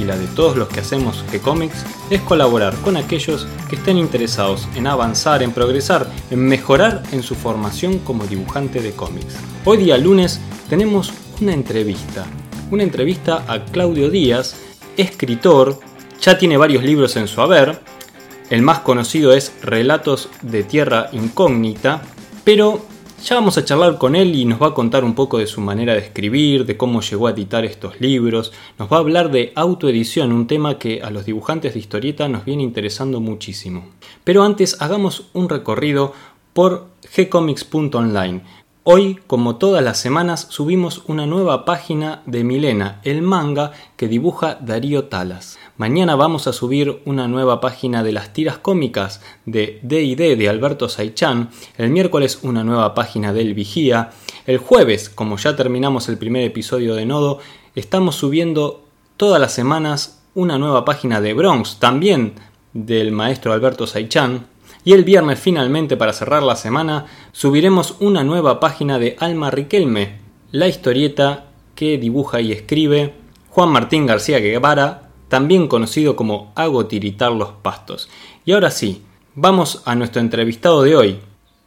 y la de todos los que hacemos G-Comics es colaborar con aquellos que estén interesados en avanzar, en progresar, en mejorar en su formación como dibujante de cómics. Hoy día lunes tenemos una entrevista una entrevista a Claudio Díaz, escritor, ya tiene varios libros en su haber, el más conocido es Relatos de Tierra Incógnita, pero ya vamos a charlar con él y nos va a contar un poco de su manera de escribir, de cómo llegó a editar estos libros, nos va a hablar de autoedición, un tema que a los dibujantes de historieta nos viene interesando muchísimo. Pero antes hagamos un recorrido por gcomics.online Hoy, como todas las semanas, subimos una nueva página de Milena, el manga que dibuja Darío Talas. Mañana vamos a subir una nueva página de las tiras cómicas de D&D de Alberto Saichan. El miércoles una nueva página del Vigía. El jueves, como ya terminamos el primer episodio de Nodo, estamos subiendo todas las semanas una nueva página de Bronx, también del maestro Alberto Saichan. Y el viernes finalmente para cerrar la semana subiremos una nueva página de Alma Riquelme, la historieta que dibuja y escribe Juan Martín García Guevara, también conocido como Hago tiritar los pastos. Y ahora sí, vamos a nuestro entrevistado de hoy.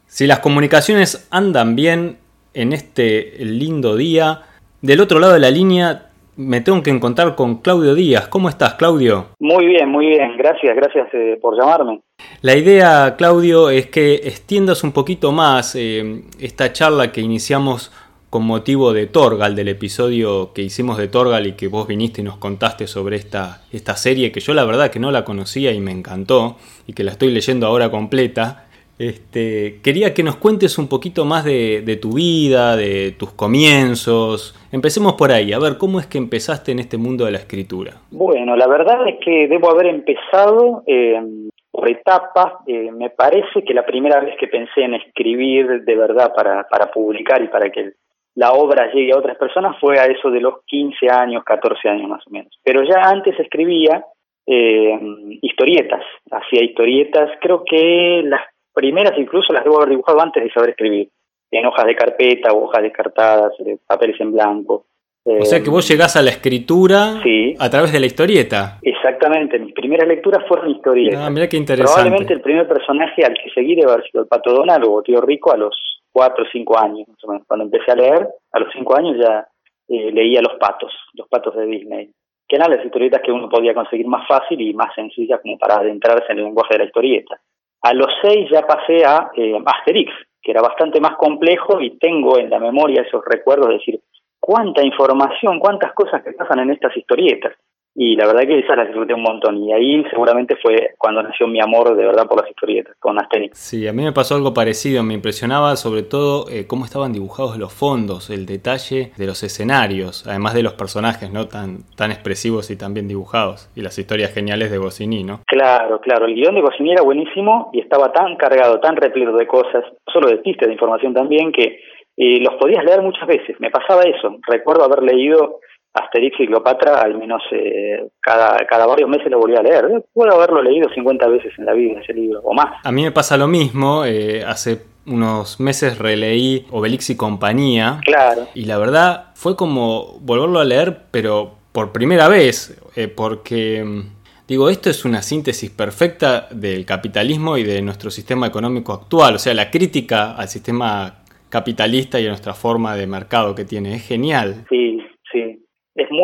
Si las comunicaciones andan bien en este lindo día, del otro lado de la línea me tengo que encontrar con Claudio Díaz. ¿Cómo estás, Claudio? Muy bien, muy bien. Gracias, gracias eh, por llamarme. La idea, Claudio, es que extiendas un poquito más eh, esta charla que iniciamos con motivo de Torgal, del episodio que hicimos de Torgal y que vos viniste y nos contaste sobre esta, esta serie que yo la verdad que no la conocía y me encantó y que la estoy leyendo ahora completa. Este, quería que nos cuentes un poquito más de, tu vida, de tus comienzos. Empecemos por ahí, a ver cómo es que empezaste en este mundo de la escritura. Bueno, la verdad es que debo haber empezado eh, por etapas. Eh, me parece que la primera vez que pensé en escribir de verdad para, para publicar y para que la obra llegue a otras personas fue a eso de los 15 años, 14 años más o menos. Pero ya antes escribía eh, historietas, hacía historietas, creo que las primeras incluso las debo haber dibujado antes de saber escribir, en hojas de carpeta hojas descartadas, eh, papeles en blanco. o sea que vos llegás a la escritura a través de la historieta. Exactamente, mis primeras lecturas fueron historietas. Ah, mira qué interesante. Probablemente el primer personaje al que seguí debe haber sido el Pato Donald o Tío Rico a los 4 o 5 años, Cuando empecé a leer, a los 5 años ya eh, leía Los Patos, Los Patos de Disney, que eran las historietas que uno podía conseguir más fácil y más sencillas como para adentrarse en el lenguaje de la historieta. A los seis ya pasé a eh, Asterix, que era bastante más complejo y tengo en la memoria esos recuerdos de decir cuánta información, cuántas cosas que pasan en estas historietas y la verdad que esa la disfruté un montón y ahí seguramente fue cuando nació mi amor de verdad por las historietas con Asterix. Sí, a mí me pasó algo parecido, me impresionaba sobre todo eh, cómo estaban dibujados los fondos, el detalle de los escenarios, además de los personajes, ¿no? Tan, tan expresivos y tan bien dibujados y las historias geniales de Goscinny, ¿no? Claro, claro, el guion de Goscinny era buenísimo y estaba tan cargado, tan repleto de cosas, solo de pistas de información también que eh, los podías leer muchas veces, me pasaba eso, recuerdo haber leído Asterix y Cleopatra, al menos eh, cada, cada varios meses lo volví a leer. Puedo haberlo leído 50 veces en la vida ese libro, o más. A mí me pasa lo mismo. Eh, hace unos meses releí Obelix y compañía. Claro. Y la verdad fue como volverlo a leer, pero por primera vez, eh, porque mm, digo, esto es una síntesis perfecta del capitalismo y de nuestro sistema económico actual. O sea, la crítica al sistema capitalista y a nuestra forma de mercado que tiene es genial. Sí,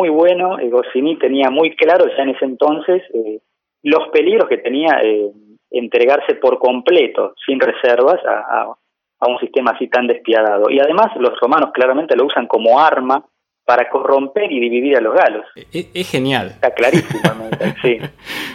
muy bueno. Eh, Goscinny tenía muy claro ya en ese entonces eh, los peligros que tenía eh, entregarse por completo, sin reservas, a, un sistema así tan despiadado. Y además los romanos claramente lo usan como arma para corromper y dividir a los galos. Es, genial. Está clarísimo. sí,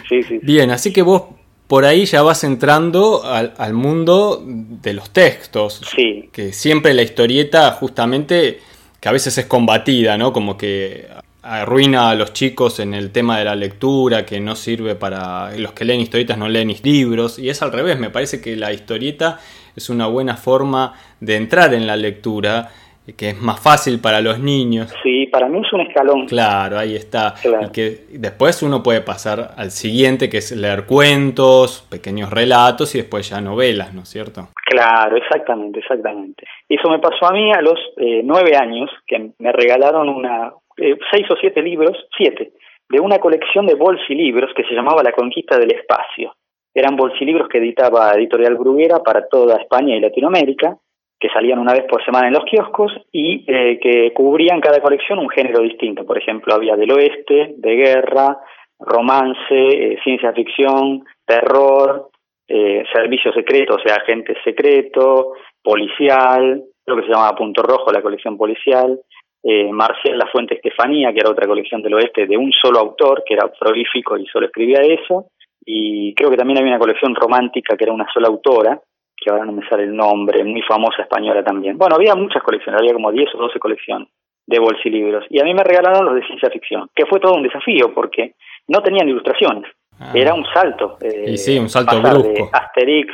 sí, sí, Bien, así que vos por ahí ya vas entrando al, al mundo de los textos. Sí. Que siempre la historieta justamente que a veces es combatida, ¿no? Como que arruina a los chicos en el tema de la lectura, que no sirve para los que leen historietas, no leen libros, y es al revés, me parece que la historieta es una buena forma de entrar en la lectura que es más fácil para los niños. Sí, para mí es un escalón. Claro, ahí está. Y que después uno puede pasar al siguiente, que es leer cuentos, pequeños relatos y después ya novelas, ¿no es cierto? Claro, exactamente, exactamente. Eso me pasó a mí a los eh, nueve años, que me regalaron una eh, seis o siete libros, siete, de una colección de bolsilibros que se llamaba La Conquista del Espacio. Eran bolsilibros que editaba Editorial Bruguera para toda España y Latinoamérica que salían una vez por semana en los kioscos y eh, que cubrían cada colección un género distinto. Por ejemplo, había del oeste, de guerra, romance, eh, ciencia ficción, terror, eh, servicio secreto, o sea, agente secreto, policial, lo que se llamaba Punto Rojo, la colección policial, eh, Marcial La Fuente Estefanía, que era otra colección del oeste de un solo autor, que era prolífico y solo escribía eso, y creo que también había una colección romántica que era una sola autora, que ahora no me sale el nombre, muy famosa española también. Bueno, había muchas colecciones, había como 10 o 12 colecciones de bolsilibros. Y a mí me regalaron los de ciencia ficción, que fue todo un desafío porque no tenían ilustraciones. Ah. Era un salto. Eh, y sí, un salto brusco. De Asterix,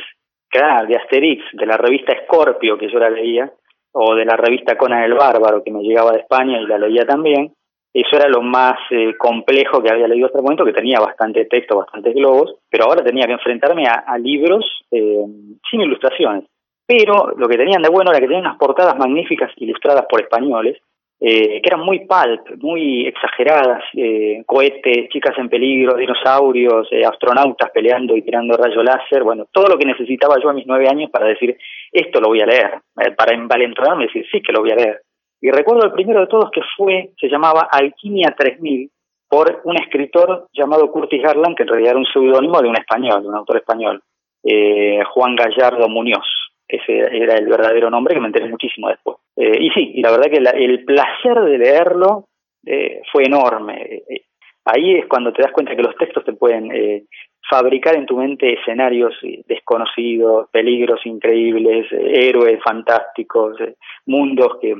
claro, de Asterix, de la revista Scorpio, que yo la leía, o de la revista Conan el Bárbaro, que me llegaba de España y la leía también, eso era lo más eh, complejo que había leído hasta el momento, que tenía bastante texto, bastantes globos, pero ahora tenía que enfrentarme a, libros eh, sin ilustraciones. Pero lo que tenían de bueno era que tenían unas portadas magníficas ilustradas por españoles, eh, que eran muy pulp, muy exageradas, cohetes, chicas en peligro, dinosaurios, astronautas peleando y tirando rayo láser, bueno, todo lo que necesitaba yo a mis nueve años para decir, esto lo voy a leer, para envalentonarme y decir, sí que lo voy a leer. Y recuerdo el primero de todos que fue, se llamaba Alquimia 3000, por un escritor llamado Curtis Garland, que en realidad era un seudónimo de un español, de un autor español, eh, Juan Gallardo Muñoz. Ese era el verdadero nombre que me enteré muchísimo después. Eh, y sí, la verdad que el placer de leerlo eh, fue enorme. ahí es cuando te das cuenta que los textos te pueden fabricar en tu mente escenarios desconocidos, peligros increíbles, héroes fantásticos, mundos que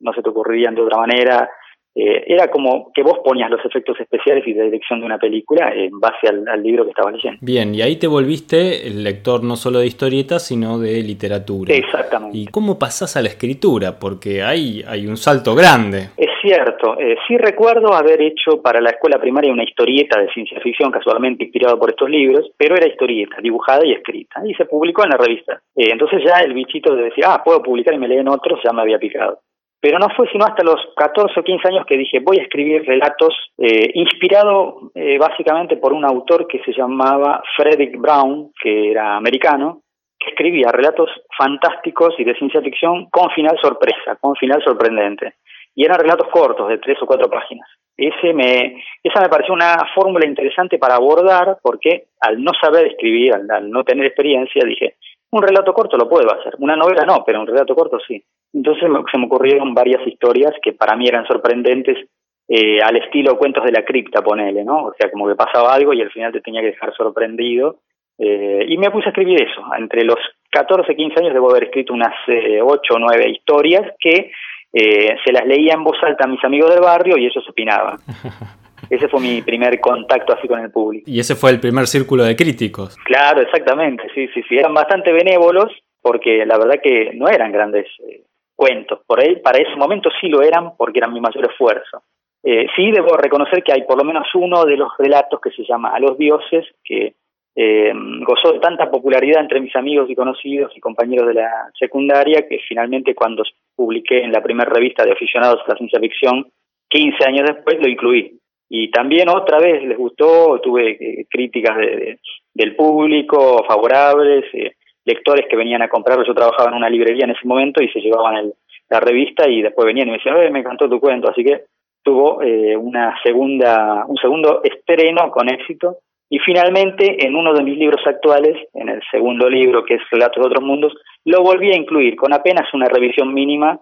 no se te ocurrirían de otra manera. Eh, era como que vos ponías los efectos especiales y de dirección de una película en base al, libro que estabas leyendo. Bien, y ahí te volviste el lector no solo de historietas, sino de literatura. Exactamente. ¿Y cómo pasás a la escritura? Porque ahí hay un salto grande. Es cierto, eh, sí recuerdo haber hecho para la escuela primaria una historieta de ciencia ficción, casualmente inspirada por estos libros, pero era historieta, dibujada y escrita, y se publicó en la revista. Eh, entonces ya el bichito de decir, ah, puedo publicar y me leen otros, ya me había picado. Pero no fue sino hasta los 14 o 15 años que dije, voy a escribir relatos, eh, inspirado eh, básicamente por un autor que se llamaba Frederick Brown, que era americano, que escribía relatos fantásticos y de ciencia ficción con final sorpresa, con final sorprendente. Y eran relatos cortos, de tres o cuatro páginas. Ese me, esa me pareció una fórmula interesante para abordar, porque al no saber escribir, al no tener experiencia, dije, un relato corto lo puedo hacer, una novela no, pero un relato corto sí. Entonces se me ocurrieron varias historias que para mí eran sorprendentes, eh, al estilo cuentos de la cripta, ponele, ¿no? O sea, como que pasaba algo y al final te tenía que dejar sorprendido. Eh, y me puse a escribir eso. Entre los 14, 15 años debo haber escrito unas eh, 8 o 9 historias que eh, se las leía en voz alta a mis amigos del barrio y ellos opinaban. Ese fue mi primer contacto así con el público. Y ese fue el primer círculo de críticos. Claro, exactamente, sí, sí, sí. Eran bastante benévolos porque la verdad que no eran grandes eh, cuentos. Por ahí, para ese momento sí lo eran porque eran mi mayor esfuerzo. Eh, sí debo reconocer que hay por lo menos uno de los relatos que se llama A los dioses, que eh, gozó de tanta popularidad entre mis amigos y conocidos y compañeros de la secundaria que finalmente cuando publiqué en la primera revista de aficionados a la ciencia ficción, 15 años después lo incluí. Y también otra vez les gustó, tuve eh, críticas de, del público favorables, eh, lectores que venían a comprarlo. Yo trabajaba en una librería en ese momento y se llevaban el, la revista y después venían y me decían, me encantó tu cuento. Así que tuvo eh, una segunda, un segundo estreno con éxito. Y finalmente, en uno de mis libros actuales, en el segundo libro, que es Relatos de otros mundos, lo volví a incluir con apenas una revisión mínima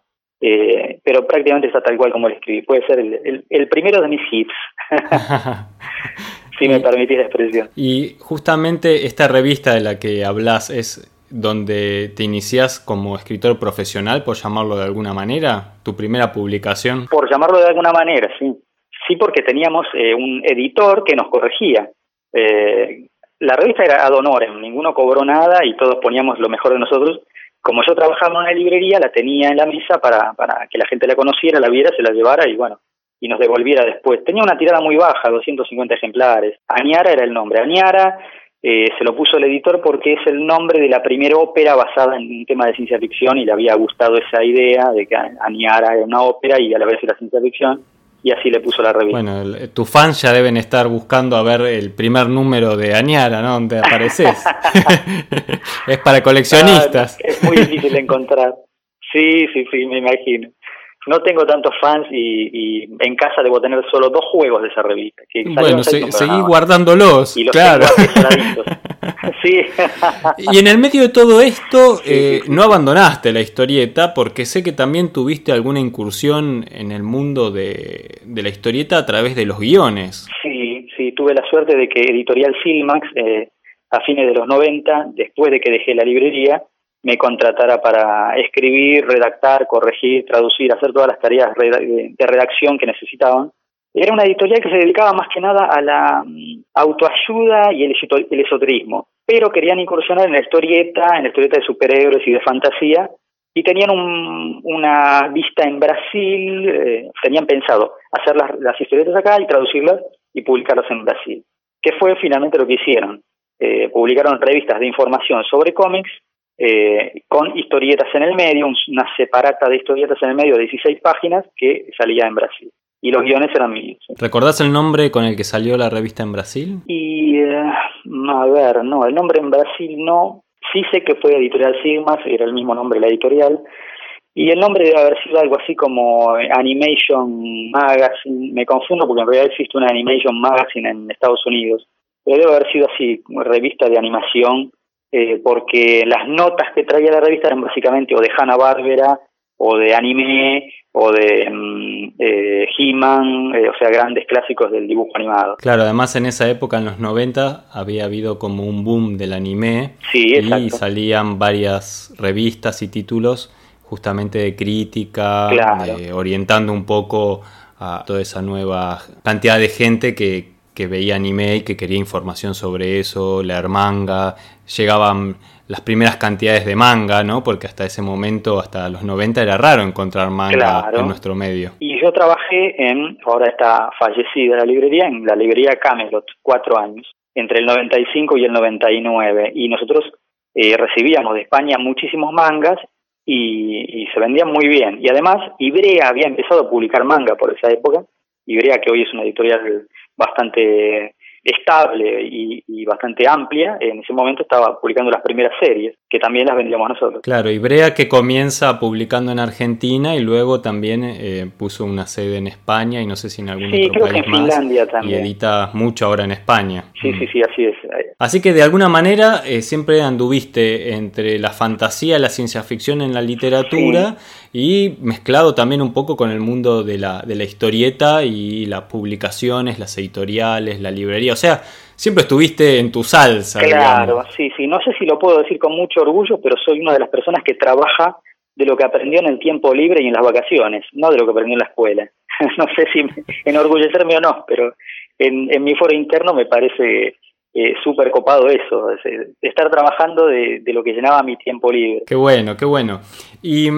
eh, pero prácticamente está tal cual como lo escribí. Puede ser el, primero de mis hits, si me permitís la expresión. Y justamente esta revista de la que hablas es donde te inicias como escritor profesional, por llamarlo de alguna manera, tu primera publicación. Por llamarlo de alguna manera, sí. sí porque teníamos eh, un editor que nos corregía. Eh, la revista era ad honorem, ninguno cobró nada y todos poníamos lo mejor de nosotros. Como yo trabajaba en una librería, la tenía en la mesa para, para que la gente la conociera, la viera, se la llevara y bueno, y nos devolviera después. Tenía una tirada muy baja, 250 ejemplares. Añara era el nombre. Añara eh, se lo puso el editor porque es el nombre de la primera ópera basada en un tema de ciencia ficción y le había gustado esa idea de que Añara era una ópera y a la vez era ciencia ficción y así le puso la revista. Bueno, tus fans ya deben estar buscando a ver el primer número de Añara, ¿no? Donde apareces. es para coleccionistas. es muy difícil de encontrar. Sí, sí, sí, me imagino no tengo tantos fans y, en casa debo tener solo dos juegos de esa revista. bueno, seguí guardándolos, claro. Sí. y en el medio de todo esto, eh, no abandonaste la historieta porque sé que también tuviste alguna incursión en el mundo de, la historieta a través de los guiones. Sí, sí, tuve la suerte de que Editorial Filmax, eh, a fines de los 90, después de que dejé la librería, me contratara para escribir, redactar, corregir, traducir, hacer todas las tareas de redacción que necesitaban. Era una editorial que se dedicaba más que nada a la mm, autoayuda y el esoterismo, pero querían incursionar en la historieta, en la historieta de superhéroes y de fantasía, y tenían una vista en Brasil, eh, tenían pensado hacer las, las, historietas acá y traducirlas y publicarlas en Brasil, que fue finalmente lo que hicieron. Eh, publicaron revistas de información sobre cómics eh, con historietas en el medio, una separata de historietas en el medio de 16 páginas que salía en Brasil. Y los guiones eran míos. ¿Recordás el nombre con el que salió la revista en Brasil? Y, eh, a ver, no, el nombre en Brasil no. Sí sé que fue Editorial Sigmas, era el mismo nombre de la editorial. Y el nombre debe haber sido algo así como Animation Magazine. Me confundo porque en realidad existe una Animation Magazine en Estados Unidos. Pero debe haber sido así, revista de animación eh, porque las notas que traía la revista eran básicamente o de Hanna Barbera o de anime o de mm, eh, He-Man, eh, o sea, grandes clásicos del dibujo animado. Claro, además en esa época, en los 90, había habido como un boom del anime. Y salían varias revistas y títulos justamente de crítica, orientando un poco a toda esa nueva cantidad de gente que, que veía anime y que quería información sobre eso, leer manga, llegaban las primeras cantidades de manga, ¿no? Porque hasta ese momento, hasta los 90, era raro encontrar manga en nuestro medio. Y yo trabajé en, ahora está fallecida la librería, en la librería Camelot, cuatro años, entre el 95 y el 99. Y nosotros eh, recibíamos de España muchísimos mangas y, y se vendían muy bien. Y además, Ibrea había empezado a publicar manga por esa época. Ibrea, que hoy es una editorial bastante estable y, bastante amplia, en ese momento estaba publicando las primeras series, que también las vendíamos nosotros. Claro, y Brea que comienza publicando en Argentina y luego también eh, puso una sede en España y no sé si en algún otro país en Finlandia también. Y edita mucho ahora en España. Sí, sí, sí, así es. Así que de alguna manera eh, siempre anduviste entre la fantasía, la ciencia ficción en la literatura y mezclado también un poco con el mundo de la, de la historieta y las publicaciones, las editoriales, la librería. O sea, siempre estuviste en tu salsa. Claro, sí, sí. No sé si lo puedo decir con mucho orgullo, pero soy una de las personas que trabaja de lo que aprendió en el tiempo libre y en las vacaciones, no de lo que aprendió en la escuela. no sé si enorgullecerme o no, pero en, en mi foro interno me parece eh, súper copado eso, estar trabajando de, de, lo que llenaba mi tiempo libre. Qué bueno, qué bueno. Y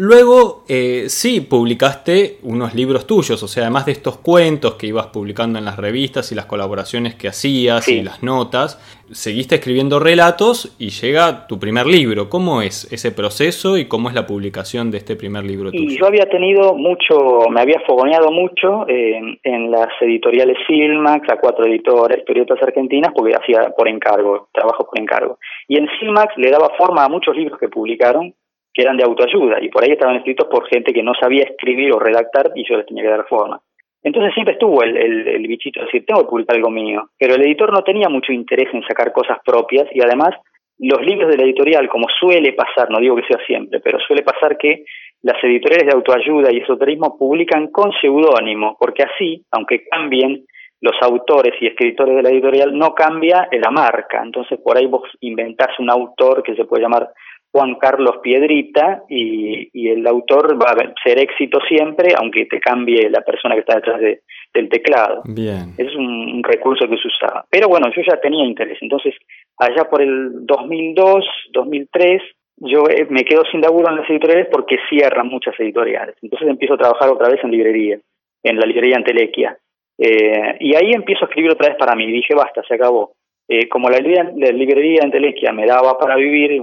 Luego, eh, sí, publicaste unos libros tuyos, o sea, además de estos cuentos que ibas publicando en las revistas y las colaboraciones que hacías y las notas, seguiste escribiendo relatos y llega tu primer libro. ¿Cómo es ese proceso y cómo es la publicación de este primer libro tuyo? Y yo había tenido mucho, me había fogoneado mucho en las editoriales Filmax, a cuatro editoras, historietas argentinas, porque hacía por encargo, trabajo por encargo. Y en Filmax le daba forma a muchos libros que publicaron que eran de autoayuda y por ahí estaban escritos por gente que no sabía escribir o redactar y yo les tenía que dar forma. Entonces siempre estuvo el, bichito de decir, tengo que publicar algo mío, pero el editor no tenía mucho interés en sacar cosas propias y además los libros de la editorial, como suele pasar, no digo que sea siempre, pero suele pasar que las editoriales de autoayuda y esoterismo publican con seudónimo, porque así, aunque cambien los autores y escritores de la editorial, no cambia la marca. Entonces por ahí vos inventás un autor que se puede llamar Juan Carlos Piedrita y, el autor va a ser éxito siempre, aunque te cambie la persona que está detrás de, del teclado. Bien. Ese es un, recurso que se usaba. Pero bueno, yo ya tenía interés. Entonces, allá por el 2002, 2003, yo eh, me quedo sin laburo en las editoriales porque cierran muchas editoriales. Entonces empiezo a trabajar otra vez en librería, en la librería Antelequia. Eh, y ahí empiezo a escribir otra vez para mí. Dije, basta, se acabó. Eh, como la librería, la librería Antelequia me daba para vivir,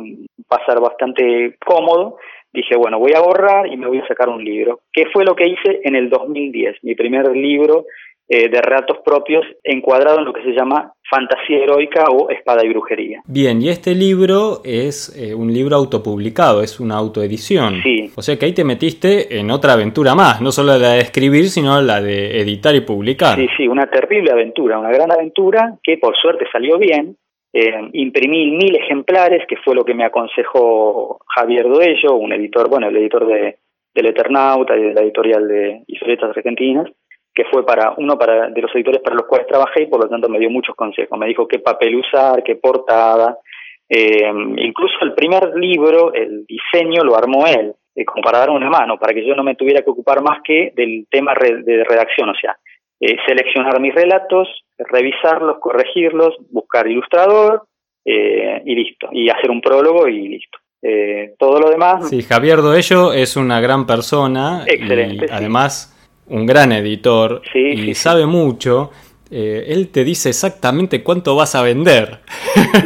pasar bastante cómodo, dije, bueno, voy a borrar y me voy a sacar un libro. ¿Qué fue lo que hice en el 2010? Mi primer libro eh, de relatos propios encuadrado en lo que se llama fantasía heroica o espada y brujería. Bien, y este libro es eh, un libro autopublicado, es una autoedición. Sí. O sea que ahí te metiste en otra aventura más, no solo la de escribir, sino la de editar y publicar. Sí, sí, una terrible aventura, una gran aventura que por suerte salió bien. Eh, imprimí mil ejemplares, que fue lo que me aconsejó Javier Duello, un editor, bueno, el editor de, del Eternauta y de la editorial de Historietas Argentinas que fue para uno para de los editores para los cuales trabajé y por lo tanto me dio muchos consejos. Me dijo qué papel usar, qué portada. Eh, incluso el primer libro, el diseño lo armó él, eh, como para dar una mano, para que yo no me tuviera que ocupar más que del tema de redacción, o sea, eh, seleccionar mis relatos, revisarlos, corregirlos, buscar ilustrador y listo, y hacer un prólogo y listo. todo lo demás. Sí, Javier Doello es una gran persona. Excelente. Y además un gran editor y sabe mucho. Eh, él te dice exactamente cuánto vas a vender.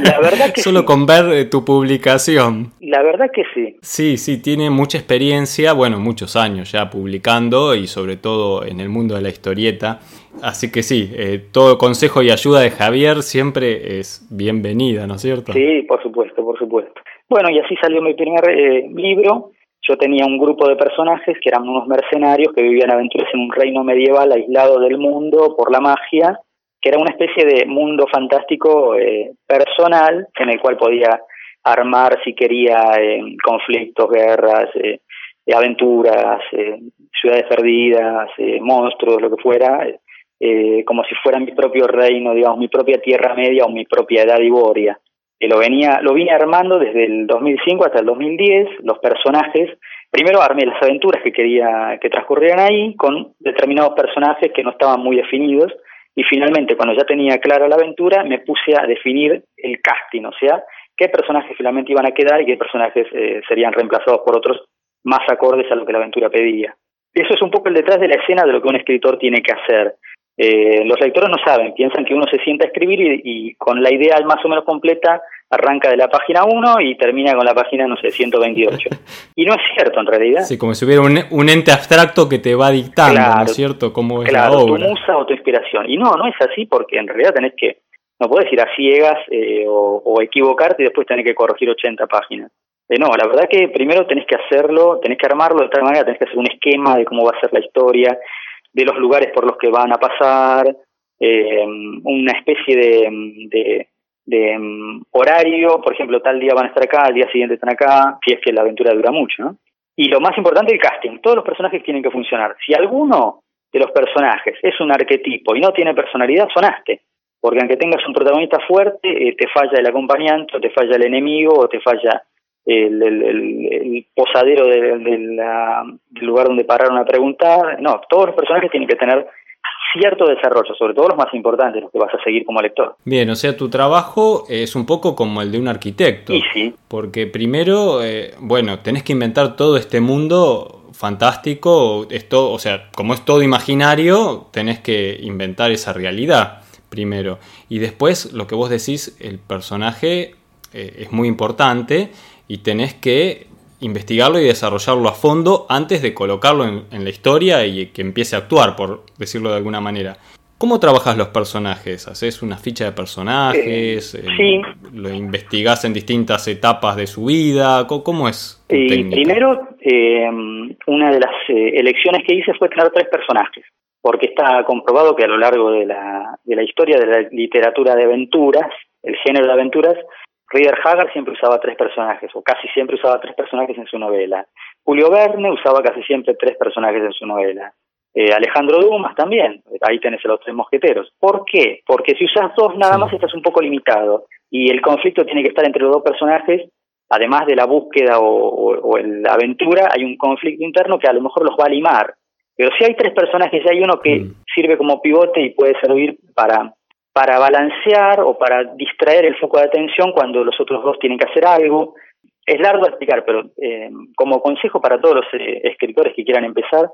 La verdad que Solo con ver eh, tu publicación. La verdad que sí. Sí, sí, tiene mucha experiencia, bueno, muchos años ya publicando y sobre todo en el mundo de la historieta. Así que sí, eh, todo consejo y ayuda de Javier siempre es bienvenida, ¿no es cierto? Sí, por supuesto, por supuesto. Bueno, y así salió mi primer libro, yo tenía un grupo de personajes que eran unos mercenarios que vivían aventuras en un reino medieval aislado del mundo por la magia, que era una especie de mundo fantástico eh, personal en el cual podía armar si quería conflictos, guerras, eh, aventuras, eh, ciudades perdidas, monstruos, lo que fuera, como si fuera mi propio reino, digamos, mi propia Tierra Media o mi propia Edad Iboria lo venía lo vine armando desde el 2005 hasta el 2010 los personajes primero armé las aventuras que quería que transcurrieran ahí con determinados personajes que no estaban muy definidos y finalmente cuando ya tenía clara la aventura me puse a definir el casting o sea qué personajes finalmente iban a quedar y qué personajes eh, serían reemplazados por otros más acordes a lo que la aventura pedía. Eso es un poco el detrás de la escena de lo que un escritor tiene que hacer eh, los lectores no saben, piensan que uno se sienta a escribir y, con la idea más o menos completa arranca de la página 1 y termina con la página, no sé, 128. y no es cierto en realidad. Sí, como si hubiera un, ente abstracto que te va dictando, ¿no es cierto? Cómo es claro, la obra. tu musa o tu inspiración. Y no, no es así porque en realidad tenés que, no puedes ir a ciegas eh, o, equivocarte y después tenés que corregir 80 páginas. Eh, no, la verdad que primero tenés que hacerlo, tenés que armarlo de tal manera, tenés que hacer un esquema de cómo va a ser la historia, de los lugares por los que van a pasar, eh, una especie de, de, mm, horario, por ejemplo, tal día van a estar acá, al día siguiente están acá, si es que la aventura dura mucho, ¿no? Y lo más importante, el casting. Todos los personajes tienen que funcionar. Si alguno de los personajes es un arquetipo y no tiene personalidad, sonaste. Porque aunque tengas un protagonista fuerte, eh, te falla el acompañante, o te falla el enemigo, o te falla el, el, posadero del lugar donde pararon a preguntar. No, todos los personajes tienen que tener cierto desarrollo, sobre todo los más importantes, los que vas a seguir como lector. Bien, o sea, tu trabajo es un poco como el de un arquitecto. Y sí. Porque primero, eh, bueno, tenés que inventar todo este mundo fantástico, esto, o sea, como es todo imaginario, tenés que inventar esa realidad primero. Y después, lo que vos decís, el personaje eh, es muy importante y tenés que investigarlo y desarrollarlo a fondo antes de colocarlo en, la historia y que empiece a actuar, por decirlo de alguna manera. ¿Cómo trabajas los personajes? ¿Haces una ficha de personajes? Eh, sí. ¿Lo investigás en distintas etapas de su vida? ¿Cómo, es? primero, eh, una de las eh, elecciones que hice fue tener tres personajes, porque está comprobado que a lo largo de la, de la historia de la literatura de aventuras, el género de aventuras, Rider Haggard siempre usaba tres personajes, o casi siempre usaba tres personajes en su novela. Julio Verne usaba casi siempre tres personajes en su novela. Eh, Alejandro Dumas también, ahí tenés a los tres mosqueteros. ¿Por qué? Porque si usas dos nada más estás un poco limitado y el conflicto tiene que estar entre los dos personajes, además de la búsqueda o, la aventura, hay un conflicto interno que a lo mejor los va a limar. Pero si hay tres personajes hay uno que Mm. sirve como pivote y puede servir para, para balancear o para distraer el foco de atención cuando los otros dos tienen que hacer algo. Es largo de explicar, pero eh, como consejo para todos los eh, escritores que quieran empezar,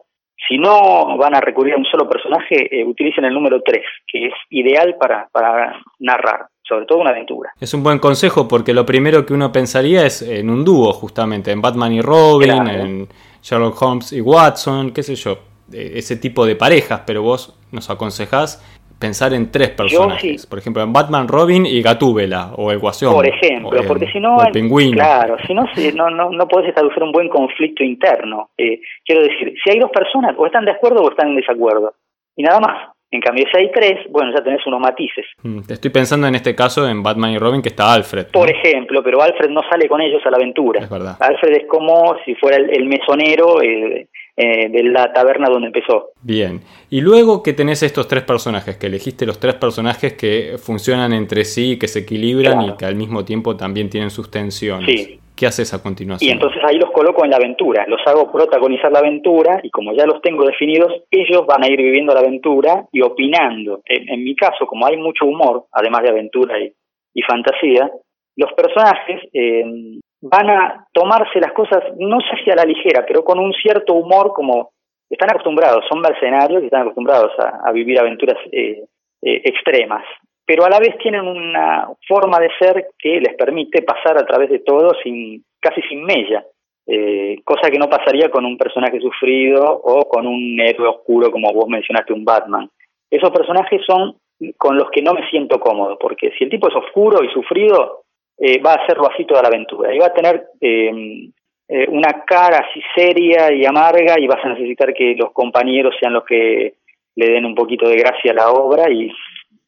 si no van a recurrir a un solo personaje, eh, utilicen el número 3, que es ideal para, para narrar, sobre todo una aventura. Es un buen consejo porque lo primero que uno pensaría es en un dúo, justamente, en Batman y Robin, Claro. en Sherlock Holmes y Watson, qué sé yo, ese tipo de parejas, pero vos nos aconsejás pensar en tres personajes, sí. por ejemplo, en Batman, Robin y Gatúbela, o el Guasón. Por ejemplo, el- porque si no, el pingüino. claro, si no, no, no, no podés establecer un buen conflicto interno. Eh, quiero decir, si hay dos personas, o están de acuerdo o están en desacuerdo. Y nada más. En cambio, si hay tres, bueno, ya tenés unos matices. Mm, Estoy pensando en este caso en Batman y Robin que está Alfred. ¿no? Por ejemplo, pero Alfred no sale con ellos a la aventura. Es verdad. Alfred es como si fuera el, el mesonero eh, eh, de la taberna donde empezó. Bien. Y luego que tenés estos tres personajes, que elegiste los tres personajes que funcionan entre sí, que se equilibran Claro. y que al mismo tiempo también tienen sus tensiones. Sí. ¿Qué haces a continuación? Y entonces ahí los coloco en la aventura, los hago protagonizar la aventura y como ya los tengo definidos, ellos van a ir viviendo la aventura y opinando. En, en mi caso, como hay mucho humor, además de aventura y, y fantasía, los personajes eh, van a tomarse las cosas, no sé si a la ligera, pero con un cierto humor como están acostumbrados, son mercenarios y están acostumbrados a, a vivir aventuras eh, eh, extremas pero a la vez tienen una forma de ser que les permite pasar a través de todo sin casi sin mella, eh, cosa que no pasaría con un personaje sufrido o con un héroe oscuro como vos mencionaste, un Batman. Esos personajes son con los que no me siento cómodo, porque si el tipo es oscuro y sufrido, eh, va a hacerlo así toda la aventura y va a tener eh, eh, una cara así seria y amarga y vas a necesitar que los compañeros sean los que le den un poquito de gracia a la obra y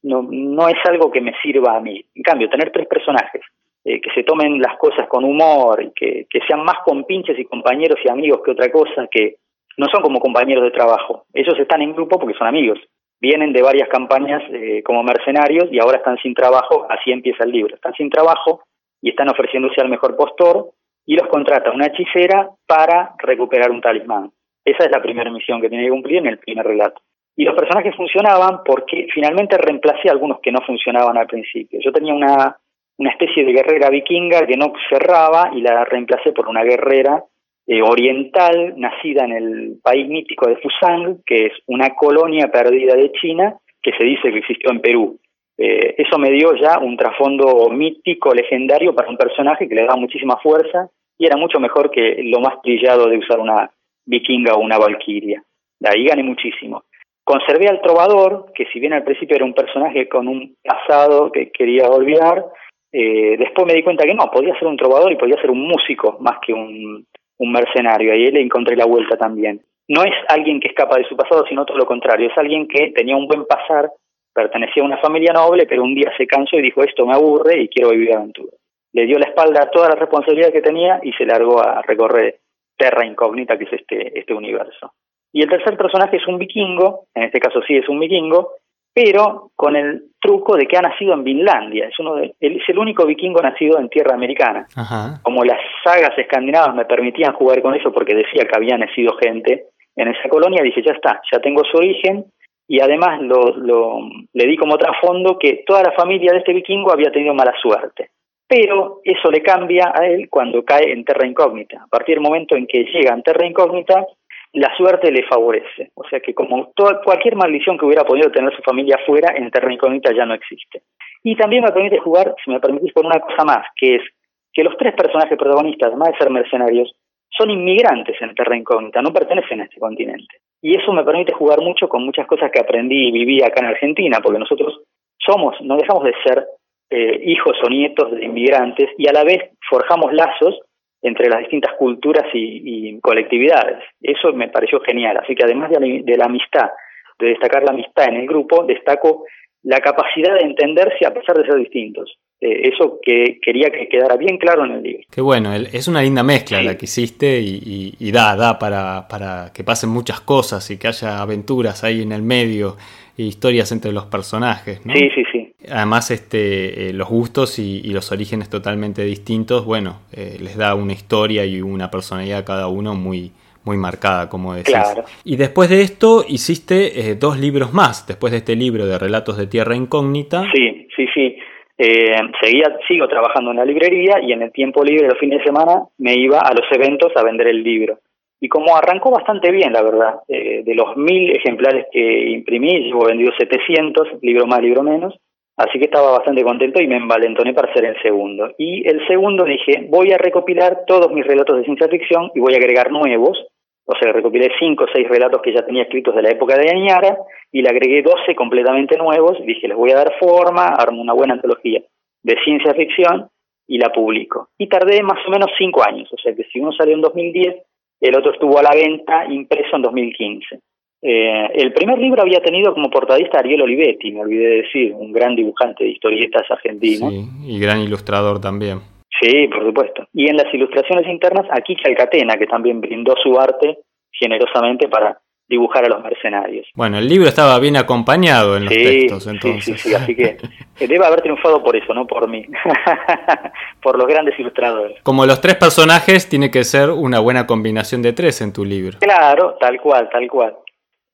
no, no es algo que me sirva a mí. En cambio, tener tres personajes eh, que se tomen las cosas con humor y que, que sean más compinches y compañeros y amigos que otra cosa, que no son como compañeros de trabajo. Ellos están en grupo porque son amigos. Vienen de varias campañas eh, como mercenarios y ahora están sin trabajo, así empieza el libro. Están sin trabajo y están ofreciéndose al mejor postor y los contrata una hechicera para recuperar un talismán. Esa es la primera misión que tiene que cumplir en el primer relato. Y los personajes funcionaban porque finalmente reemplacé a algunos que no funcionaban al principio. Yo tenía una, una especie de guerrera vikinga que no cerraba y la reemplacé por una guerrera eh, oriental nacida en el país mítico de Fusang, que es una colonia perdida de China que se dice que existió en Perú. Eh, eso me dio ya un trasfondo mítico, legendario para un personaje que le daba muchísima fuerza y era mucho mejor que lo más trillado de usar una vikinga o una valquiria. De ahí gané muchísimo. Conservé al trovador, que si bien al principio era un personaje con un pasado que quería olvidar, eh, después me di cuenta que no, podía ser un trovador y podía ser un músico más que un, un mercenario. Ahí le encontré la vuelta también. No es alguien que escapa de su pasado, sino todo lo contrario. Es alguien que tenía un buen pasar, pertenecía a una familia noble, pero un día se cansó y dijo, esto me aburre y quiero vivir aventura. Le dio la espalda a toda la responsabilidad que tenía y se largó a recorrer Terra Incógnita, que es este, este universo. Y el tercer personaje es un vikingo, en este caso sí es un vikingo, pero con el truco de que ha nacido en Vinlandia. Es, uno de, es el único vikingo nacido en tierra americana. Ajá. Como las sagas escandinavas me permitían jugar con eso porque decía que había nacido gente en esa colonia, dije, ya está, ya tengo su origen y además lo, lo, le di como trasfondo que toda la familia de este vikingo había tenido mala suerte. Pero eso le cambia a él cuando cae en Terra Incógnita. A partir del momento en que llega en Terra Incógnita, la suerte le favorece. O sea que como cualquier maldición que hubiera podido tener su familia afuera, en Terra Incógnita ya no existe. Y también me permite jugar, si me permitís, por una cosa más, que es que los tres personajes protagonistas, además de ser mercenarios, son inmigrantes en Terra Incógnita, no pertenecen a este continente. Y eso me permite jugar mucho con muchas cosas que aprendí y viví acá en Argentina, porque nosotros somos, no dejamos de ser eh, hijos o nietos de inmigrantes y a la vez forjamos lazos entre las distintas culturas y, y colectividades. Eso me pareció genial. Así que además de la, de la amistad, de destacar la amistad en el grupo, destaco la capacidad de entenderse a pesar de ser distintos. Eh, eso que quería que quedara bien claro en el libro. Qué bueno, es una linda mezcla Sí. la que hiciste y, y- y da, da para, para que pasen muchas cosas y que haya aventuras ahí en el medio e historias entre los personajes, ¿no? Sí, sí, sí. Además, este, eh, los gustos y, y los orígenes totalmente distintos, bueno, eh, les da una historia y una personalidad a cada uno muy, muy marcada, como decís. Y después de esto hiciste eh, dos libros más, después de este libro de Relatos de Tierra Incógnita. Sí, sí, sí. Seguía, sigo trabajando en la librería y en el tiempo libre, los fines de semana, me iba a los eventos a vender el libro. Y como arrancó bastante bien, la verdad, de los mil ejemplares que imprimí, llevo vendido 700, libro más, libro menos, así que estaba bastante contento y me envalentoné para hacer el segundo. Y el segundo dije, voy a recopilar todos mis relatos de ciencia ficción y voy a agregar nuevos, o sea, recopilé cinco o seis relatos que ya tenía escritos de la época de Añara y le agregué 12 completamente nuevos. Dije, les voy a dar forma, armo una buena antología de ciencia ficción y la publico. Y tardé más o menos cinco años, o sea que si uno salió en 2010, el otro estuvo a la venta impreso en 2015. Eh, el primer libro había tenido como portadista a Ariel Olivetti, me olvidé de decir, un gran dibujante de historietas argentino. Sí, y gran ilustrador también. Sí, por supuesto. Y en las ilustraciones internas, aquí Chalcatena, que también brindó su arte generosamente para dibujar a los mercenarios. Bueno, el libro estaba bien acompañado en los textos, entonces. Sí, sí, sí, así que debe haber triunfado por eso, no por mí, por los grandes ilustradores. Como los tres personajes, tiene que ser una buena combinación de tres en tu libro. Claro, tal cual, tal cual.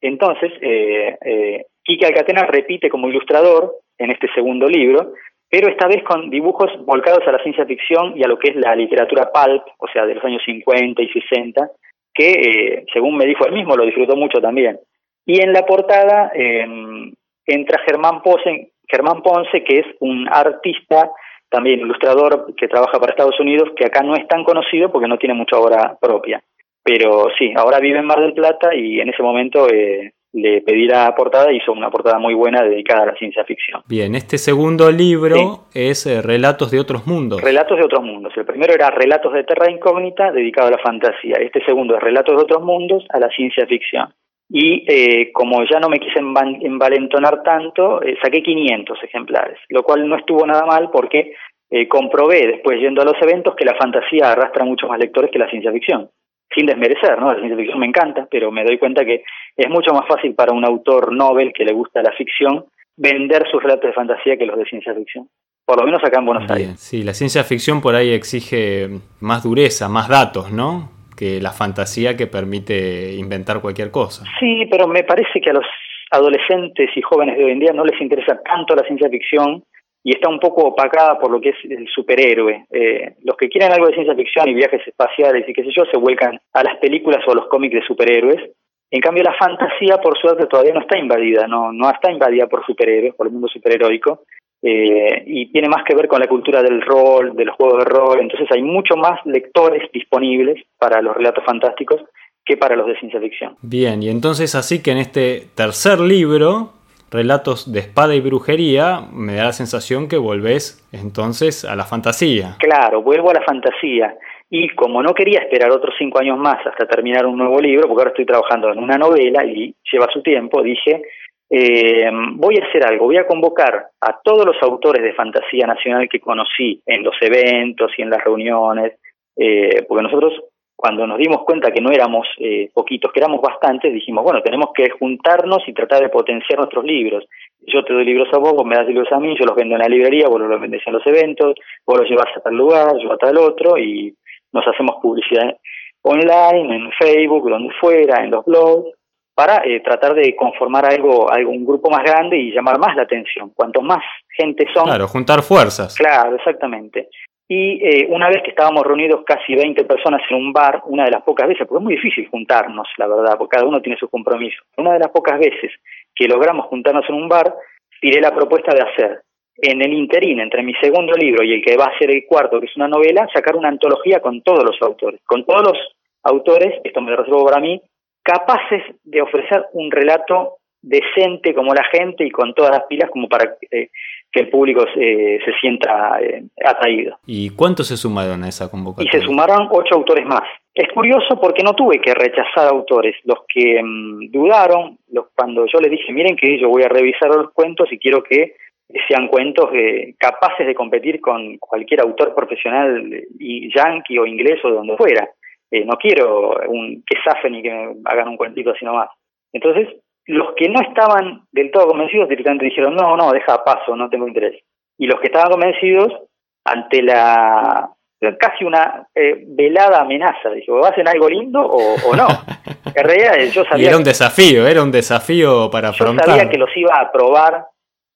Entonces, eh, eh, Quique Alcatena repite como ilustrador en este segundo libro, pero esta vez con dibujos volcados a la ciencia ficción y a lo que es la literatura pulp, o sea, de los años 50 y 60, que, eh, según me dijo él mismo, lo disfrutó mucho también. Y en la portada em, entra Germán Ponce, Germán Ponce, que es un artista, también ilustrador, que trabaja para Estados Unidos, que acá no es tan conocido porque no tiene mucha obra propia. Pero sí, ahora vive en Mar del Plata y en ese momento eh, le pedí la portada y hizo una portada muy buena dedicada a la ciencia ficción. Bien, este segundo libro es eh, Relatos de otros mundos. Relatos de otros mundos. El primero era Relatos de Terra Incógnita, dedicado a la fantasía. Este segundo es Relatos de otros mundos, a la ciencia ficción. Y eh, como ya no me quise envalentonar tanto, eh, saqué 500 ejemplares, lo cual no estuvo nada mal porque comprobé después yendo a los eventos que la fantasía arrastra mucho más lectores que la ciencia ficción sin desmerecer, ¿no? La ciencia ficción me encanta, pero me doy cuenta que es mucho más fácil para un autor novel que le gusta la ficción vender sus relatos de fantasía que los de ciencia ficción. Por lo menos acá en Buenos Aires. Sí, la ciencia ficción por ahí exige más dureza, más datos, ¿no? Que la fantasía que permite inventar cualquier cosa. Sí, pero me parece que a los adolescentes y jóvenes de hoy en día no les interesa tanto la ciencia ficción y está un poco opacada por lo que es el superhéroe. Eh, los que quieren algo de ciencia ficción y viajes espaciales y qué sé yo, se vuelcan a las películas o a los cómics de superhéroes. En cambio, la fantasía, por suerte, todavía no está invadida, no, no está invadida por superhéroes, por el mundo superheroico, eh, y tiene más que ver con la cultura del rol, de los juegos de rol, entonces hay mucho más lectores disponibles para los relatos fantásticos que para los de ciencia ficción. Bien, y entonces así que en este tercer libro relatos de espada y brujería, me da la sensación que volvés entonces a la fantasía. Claro, vuelvo a la fantasía. Y como no quería esperar otros cinco años más hasta terminar un nuevo libro, porque ahora estoy trabajando en una novela y lleva su tiempo, dije, eh, voy a hacer algo, voy a convocar a todos los autores de fantasía nacional que conocí en los eventos y en las reuniones, eh, porque nosotros cuando nos dimos cuenta que no éramos eh, poquitos, que éramos bastantes, dijimos, bueno, tenemos que juntarnos y tratar de potenciar nuestros libros. Yo te doy libros a vos, vos me das libros a mí, yo los vendo en la librería, vos los vendés en los eventos, vos los llevas a tal lugar, yo a tal otro, y nos hacemos publicidad online, en Facebook, donde fuera, en los blogs, para eh, tratar de conformar algo, un grupo más grande y llamar más la atención. Cuanto más gente son... Claro, juntar fuerzas. Claro, exactamente. Y eh, una vez que estábamos reunidos casi 20 personas en un bar, una de las pocas veces, porque es muy difícil juntarnos, la verdad, porque cada uno tiene su compromiso, una de las pocas veces que logramos juntarnos en un bar, tiré la propuesta de hacer en el interín entre mi segundo libro y el que va a ser el cuarto, que es una novela, sacar una antología con todos los autores, con todos los autores, esto me lo reservo para mí, capaces de ofrecer un relato decente como la gente y con todas las pilas como para eh, que el público se, se sienta eh, atraído. ¿Y cuántos se sumaron a esa convocatoria? Y se sumaron ocho autores más. Es curioso porque no tuve que rechazar autores. Los que mm, dudaron, los, cuando yo les dije, miren que yo voy a revisar los cuentos y quiero que sean cuentos eh, capaces de competir con cualquier autor profesional y yankee o inglés o de donde fuera. Eh, no quiero un, que zafen y que me hagan un cuentito así nomás. Entonces, los que no estaban del todo convencidos directamente dijeron, no, no, deja paso, no tengo interés. Y los que estaban convencidos, ante la, casi una eh, velada amenaza. Dije, ¿vas a hacer algo lindo o, no? En realidad yo sabía... Y era un desafío, era un desafío para afrontar. Yo sabía que los iba a probar,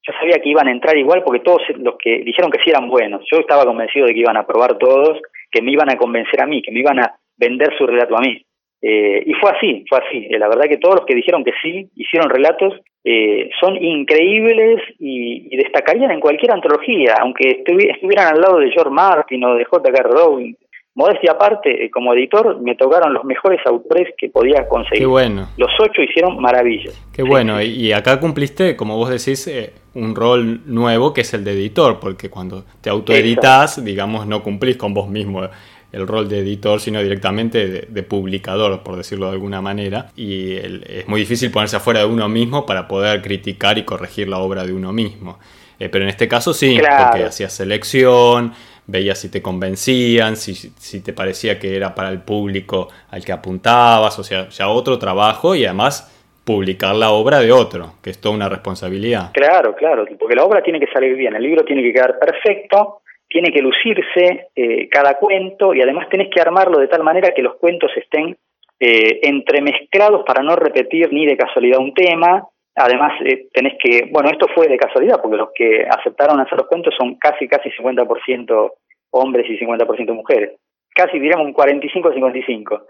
yo sabía que iban a entrar igual porque todos los que dijeron que sí eran buenos. Yo estaba convencido de que iban a probar todos, que me iban a convencer a mí, que me iban a vender su relato a mí. Eh, y fue así, fue así. Eh, la verdad que todos los que dijeron que sí, hicieron relatos, eh, son increíbles y, destacarían en cualquier antología, aunque estuvieran al lado de George Martin o de J.K. Rowling. Modestia aparte, como editor, me tocaron los mejores autores que podía conseguir. Qué bueno. Los ocho hicieron maravillas. Qué bueno. Y acá cumpliste, como vos decís, un rol nuevo que es el de editor, porque cuando te autoeditas, digamos, no cumplís con vos mismo el rol de editor, sino directamente de, publicador, por decirlo de alguna manera. Y es muy difícil ponerse afuera de uno mismo para poder criticar y corregir la obra de uno mismo. Eh, pero en este caso sí, porque hacías selección, veías si te convencían, si, si te parecía que era para el público al que apuntabas, o sea, ya otro trabajo y además publicar la obra de otro, que es toda una responsabilidad. Claro, claro, porque la obra tiene que salir bien, el libro tiene que quedar perfecto tiene que lucirse eh, cada cuento y además tenés que armarlo de tal manera que los cuentos estén eh, entremezclados para no repetir ni de casualidad un tema. Además, eh, tenés que, bueno, esto fue de casualidad porque los que aceptaron hacer los cuentos son casi, casi 50% hombres y 50% mujeres. Casi, diríamos, un 45-55.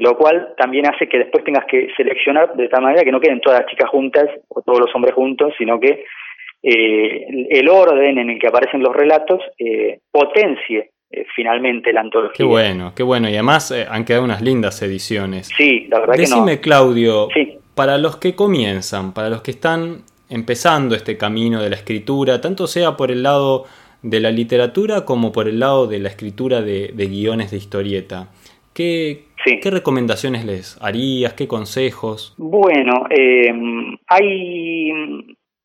lo cual también hace que después tengas que seleccionar de tal manera que no queden todas las chicas juntas o todos los hombres juntos, sino que eh, el orden en el que aparecen los relatos eh, potencie eh, finalmente la antología. Qué bueno, qué bueno. Y además han quedado unas lindas ediciones. Sí, la verdad Decime, que no. Claudio, para los que comienzan, para los que están empezando este camino de la escritura, tanto sea por el lado de la literatura como por el lado de la escritura de, guiones de historieta, ¿qué, ¿qué recomendaciones les harías? ¿Qué consejos? Bueno, hay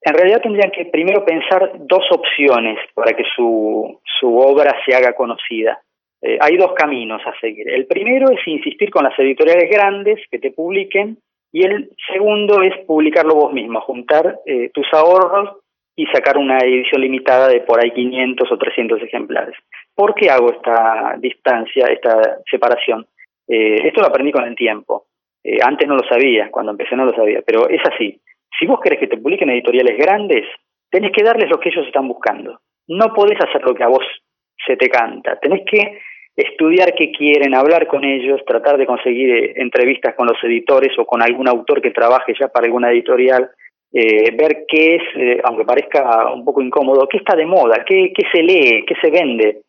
en realidad tendrían que primero pensar dos opciones para que su, su obra se haga conocida. Eh, hay dos caminos a seguir. El primero es insistir con las editoriales grandes que te publiquen y el segundo es publicarlo vos mismo, juntar eh, tus ahorros y sacar una edición limitada de por ahí 500 o 300 ejemplares. ¿Por qué hago esta distancia, esta separación? Eh, esto lo aprendí con el tiempo. antes no lo sabía, cuando empecé no lo sabía, pero es así. Si vos querés que te publiquen editoriales grandes, tenés que darles lo que ellos están buscando. No podés hacer lo que a vos se te canta. Tenés que estudiar qué quieren, hablar con ellos, tratar de conseguir eh, entrevistas con los editores o con algún autor que trabaje ya para alguna editorial, eh, ver qué es, eh, aunque parezca un poco incómodo, qué está de moda, qué, qué se lee, qué se vende,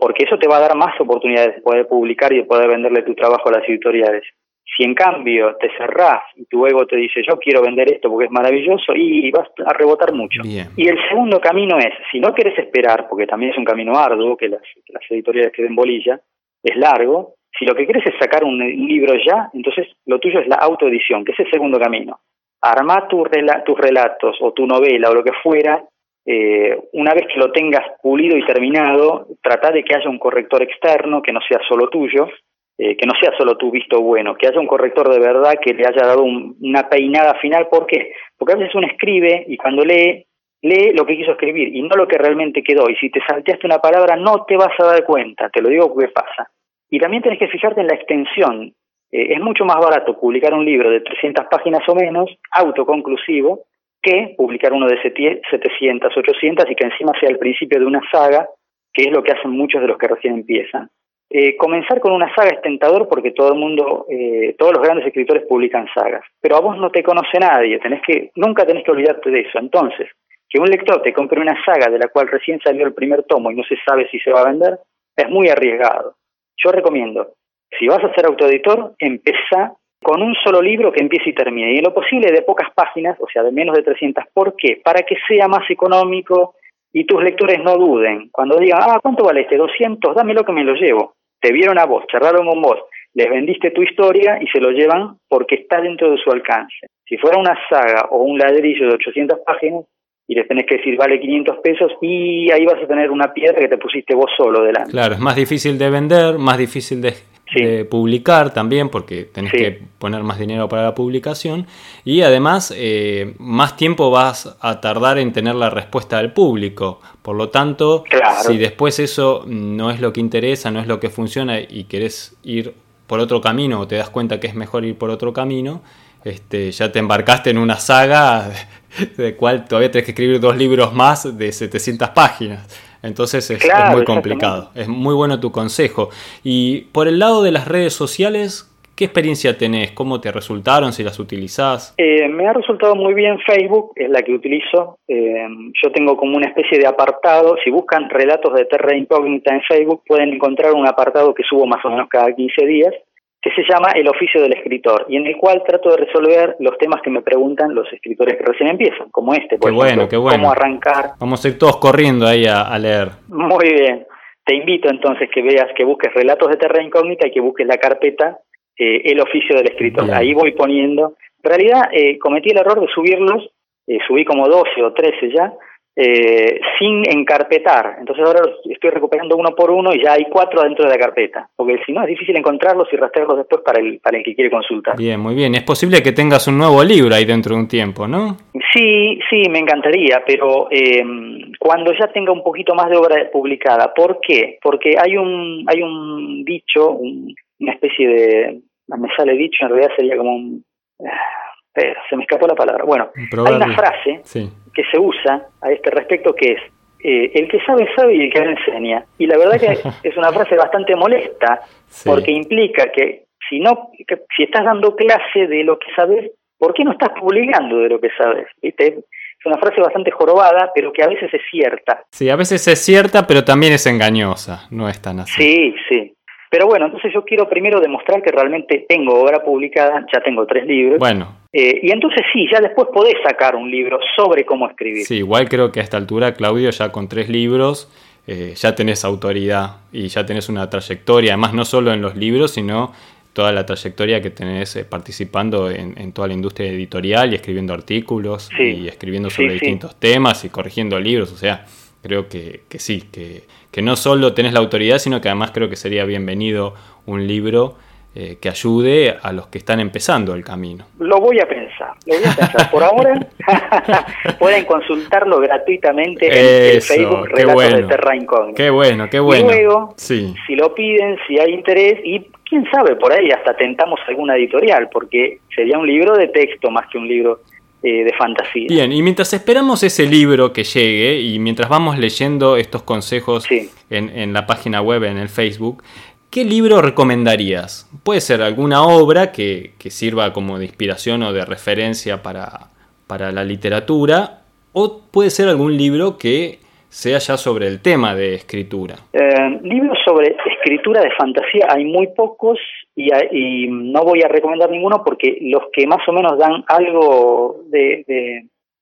porque eso te va a dar más oportunidades de poder publicar y de poder venderle tu trabajo a las editoriales. Si en cambio te cerrás y tu ego te dice yo quiero vender esto porque es maravilloso y vas a rebotar mucho. Y el segundo camino es, si no quieres esperar, porque también es un camino arduo, que las, las editoriales que den bolilla, es largo, si lo que quieres es sacar un, libro ya, entonces lo tuyo es la autoedición, que es el segundo camino. Arma tu tus relatos o tu novela o lo que fuera, eh, una vez que lo tengas pulido y terminado, trata de que haya un corrector externo, que no sea solo tuyo, eh, que no sea solo tu visto bueno, que haya un corrector de verdad que le haya dado una peinada final. ¿Por qué? Porque a veces uno escribe y cuando lee, lee lo que quiso escribir y no lo que realmente quedó. Y si te salteaste una palabra, no te vas a dar cuenta, te lo digo porque pasa. Y también tienes que fijarte en la extensión. Eh, es mucho más barato publicar un libro de 300 páginas o menos, autoconclusivo, que publicar uno de 700, 800 y que encima sea el principio de una saga, que es lo que hacen muchos de los que recién empiezan. Eh, comenzar con una saga es tentador porque todo el mundo, eh, todos los grandes escritores publican sagas, pero a vos no te conoce nadie, tenés que, nunca tenés que olvidarte de eso. Entonces, que un lector te compre una saga de la cual recién salió el primer tomo y no se sabe si se va a vender, es muy arriesgado. Yo recomiendo, si vas a ser autoeditor, empieza con un solo libro que empiece y termine, y en lo posible de pocas páginas, o sea, de menos de 300. ¿Por qué? Para que sea más económico y tus lectores no duden. Cuando digan, ah, ¿cuánto vale este? 200, dámelo que me lo llevo te vieron a vos, charlaron con vos, les vendiste tu historia y se lo llevan porque está dentro de su alcance. Si fuera una saga o un ladrillo de 800 páginas y les tenés que decir vale 500 pesos y ahí vas a tener una piedra que te pusiste vos solo delante. Claro, es más difícil de vender, más difícil de, de publicar también, porque tenés que poner más dinero para la publicación, y además eh, más tiempo vas a tardar en tener la respuesta del público. Por lo tanto, si después eso no es lo que interesa, no es lo que funciona y querés ir por otro camino o te das cuenta que es mejor ir por otro camino, este, ya te embarcaste en una saga de cual todavía tenés que escribir dos libros más de 700 páginas. Entonces es, muy complicado. Es muy bueno tu consejo. Y por el lado de las redes sociales, ¿qué experiencia tenés? ¿Cómo te resultaron? Si las utilizás. Eh, me ha resultado muy bien Facebook, es la que utilizo. Eh, yo tengo como una especie de apartado. Si buscan relatos de Terra Incógnita en Facebook, pueden encontrar un apartado que subo más o menos cada 15 días que se llama El oficio del escritor, y en el cual trato de resolver los temas que me preguntan los escritores que recién empiezan, como este, por qué bueno, qué bueno. cómo arrancar. Vamos a ir todos corriendo ahí a, leer. Muy bien. Te invito entonces que veas, que busques relatos de Terra Incógnita y que busques la carpeta eh, El oficio del escritor. Ahí voy poniendo. En realidad eh, cometí el error de subirlos, eh, subí como 12 o 13 ya, eh, sin encarpetar. Entonces ahora estoy recuperando uno por uno y ya hay cuatro dentro de la carpeta, porque si no es difícil encontrarlos y rastrearlos después para el, para el que quiere consultar. Bien, muy bien. Es posible que tengas un nuevo libro ahí dentro de un tiempo, ¿no? Sí, sí, me encantaría, pero eh, cuando ya tenga un poquito más de obra publicada. ¿Por qué? Porque hay un, hay un dicho, una especie de... Me sale dicho, en realidad sería como un... Eh, se me escapó la palabra. Bueno, hay una frase que se usa a este respecto que es eh, el que sabe sabe y el que no enseña. Y la verdad que es una frase bastante molesta porque implica que si no, si estás dando clase de lo que sabes, ¿por qué no estás publicando de lo que sabes? ¿Viste? Es una frase bastante jorobada, pero que a veces es cierta. Sí, a veces es cierta, pero también es engañosa, no es tan así. Sí, sí. Pero bueno, entonces yo quiero primero demostrar que realmente tengo obra publicada, ya tengo tres libros. Bueno. Eh, y entonces sí, ya después podés sacar un libro sobre cómo escribir. Sí, igual creo que a esta altura, Claudio, ya con tres libros eh, ya tenés autoridad y ya tenés una trayectoria, además no solo en los libros, sino toda la trayectoria que tenés eh, participando en, toda la industria editorial y escribiendo artículos y escribiendo sobre distintos temas y corrigiendo libros, o sea, creo que, que sí, que que no solo tenés la autoridad, sino que además creo que sería bienvenido un libro eh, que ayude a los que están empezando el camino. Lo voy a pensar, lo voy a pensar. Por ahora pueden consultarlo gratuitamente en el Facebook Relatos de Terra Incógnita. Qué bueno, qué bueno. Y luego, si lo piden, si hay interés, y quién sabe, por ahí hasta tentamos alguna editorial, porque sería un libro de texto más que un libro de fantasía. Bien, y mientras esperamos ese libro que llegue y mientras vamos leyendo estos consejos en, la página web, en el Facebook, ¿qué libro recomendarías? Puede ser alguna obra que, sirva como de inspiración o de referencia para, para la literatura, o puede ser algún libro que sea ya sobre el tema de escritura. Eh, libros sobre escritura de fantasía hay muy pocos y, no voy a recomendar ninguno porque los que más o menos dan algo de,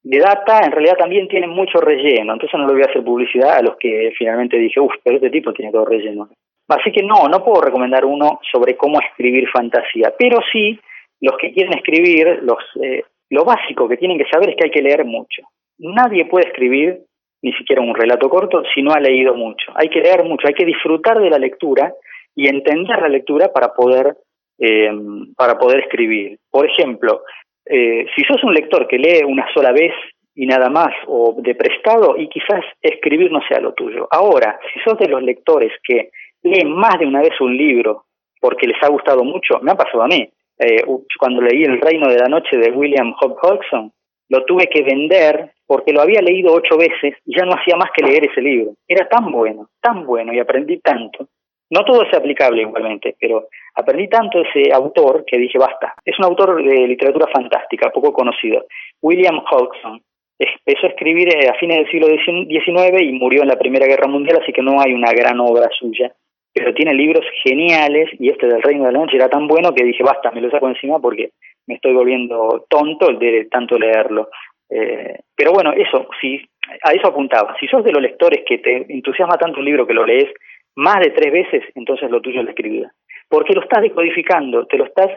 de, data en realidad también tienen mucho relleno, entonces no le voy a hacer publicidad a los que finalmente dije, uff, pero este tipo tiene todo relleno. Así que no, no puedo recomendar uno sobre cómo escribir fantasía, pero sí los que quieren escribir, los, eh, lo básico que tienen que saber es que hay que leer mucho. Nadie puede escribir ni siquiera un relato corto, si no ha leído mucho. Hay que leer mucho, hay que disfrutar de la lectura y entender la lectura para poder, eh, para poder escribir. Por ejemplo, eh, si sos un lector que lee una sola vez y nada más, o de prestado, y quizás escribir no sea lo tuyo. Ahora, si sos de los lectores que leen más de una vez un libro porque les ha gustado mucho, me ha pasado a mí. Eh, cuando leí El Reino de la Noche de William Hope Hodgson, lo tuve que vender porque lo había leído ocho veces y ya no hacía más que leer ese libro. Era tan bueno, tan bueno y aprendí tanto. No todo es aplicable igualmente, pero aprendí tanto de ese autor que dije, basta. Es un autor de literatura fantástica, poco conocido. William Hodgson. Empezó a escribir a fines del siglo XIX y murió en la Primera Guerra Mundial, así que no hay una gran obra suya. Pero tiene libros geniales y este del Reino de la Noche era tan bueno que dije, basta, me lo saco encima porque me estoy volviendo tonto de tanto leerlo. Eh, pero bueno, eso, si a eso apuntaba. Si sos de los lectores que te entusiasma tanto un libro que lo lees más de tres veces, entonces lo tuyo es la escritura. Porque lo estás decodificando, te lo estás,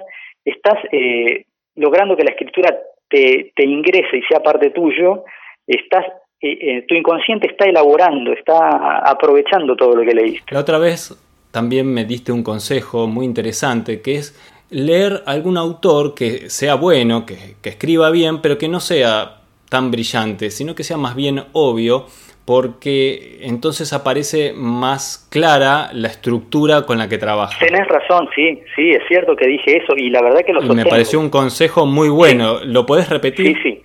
estás eh, logrando que la escritura te, te ingrese y sea parte tuyo, estás eh, tu inconsciente está elaborando, está aprovechando todo lo que leíste. La otra vez también me diste un consejo muy interesante, que es leer algún autor que sea bueno, que, que escriba bien, pero que no sea tan brillante, sino que sea más bien obvio porque entonces aparece más clara la estructura con la que trabaja. Tenés razón, sí, sí, es cierto que dije eso y la verdad que lo Me pareció un consejo muy bueno, ¿lo podés repetir? Sí, sí.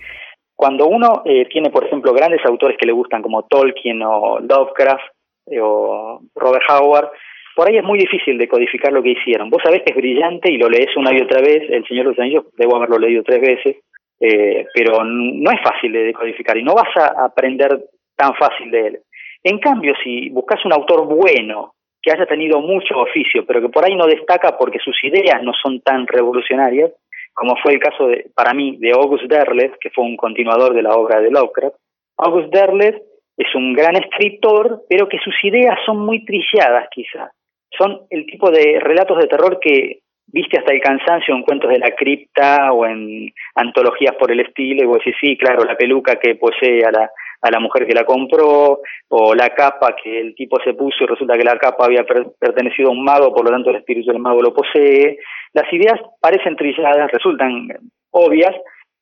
Cuando uno eh, tiene, por ejemplo, grandes autores que le gustan como Tolkien o Lovecraft eh, o Robert Howard, por ahí es muy difícil de codificar lo que hicieron. Vos sabés que es brillante y lo lees una y otra vez, El Señor de los Anillos debo haberlo leído tres veces, eh, pero no es fácil de decodificar y no vas a aprender tan fácil de él. En cambio, si buscas un autor bueno, que haya tenido mucho oficio, pero que por ahí no destaca porque sus ideas no son tan revolucionarias, como fue el caso de, para mí de August Derleth, que fue un continuador de la obra de Lovecraft. August Derleth es un gran escritor, pero que sus ideas son muy trilladas quizás. Son el tipo de relatos de terror que viste hasta el cansancio en cuentos de la cripta o en antologías por el estilo, y vos decís, sí, claro, la peluca que posee a la, a la mujer que la compró, o la capa que el tipo se puso y resulta que la capa había pertenecido a un mago, por lo tanto el espíritu del mago lo posee. Las ideas parecen trilladas, resultan obvias,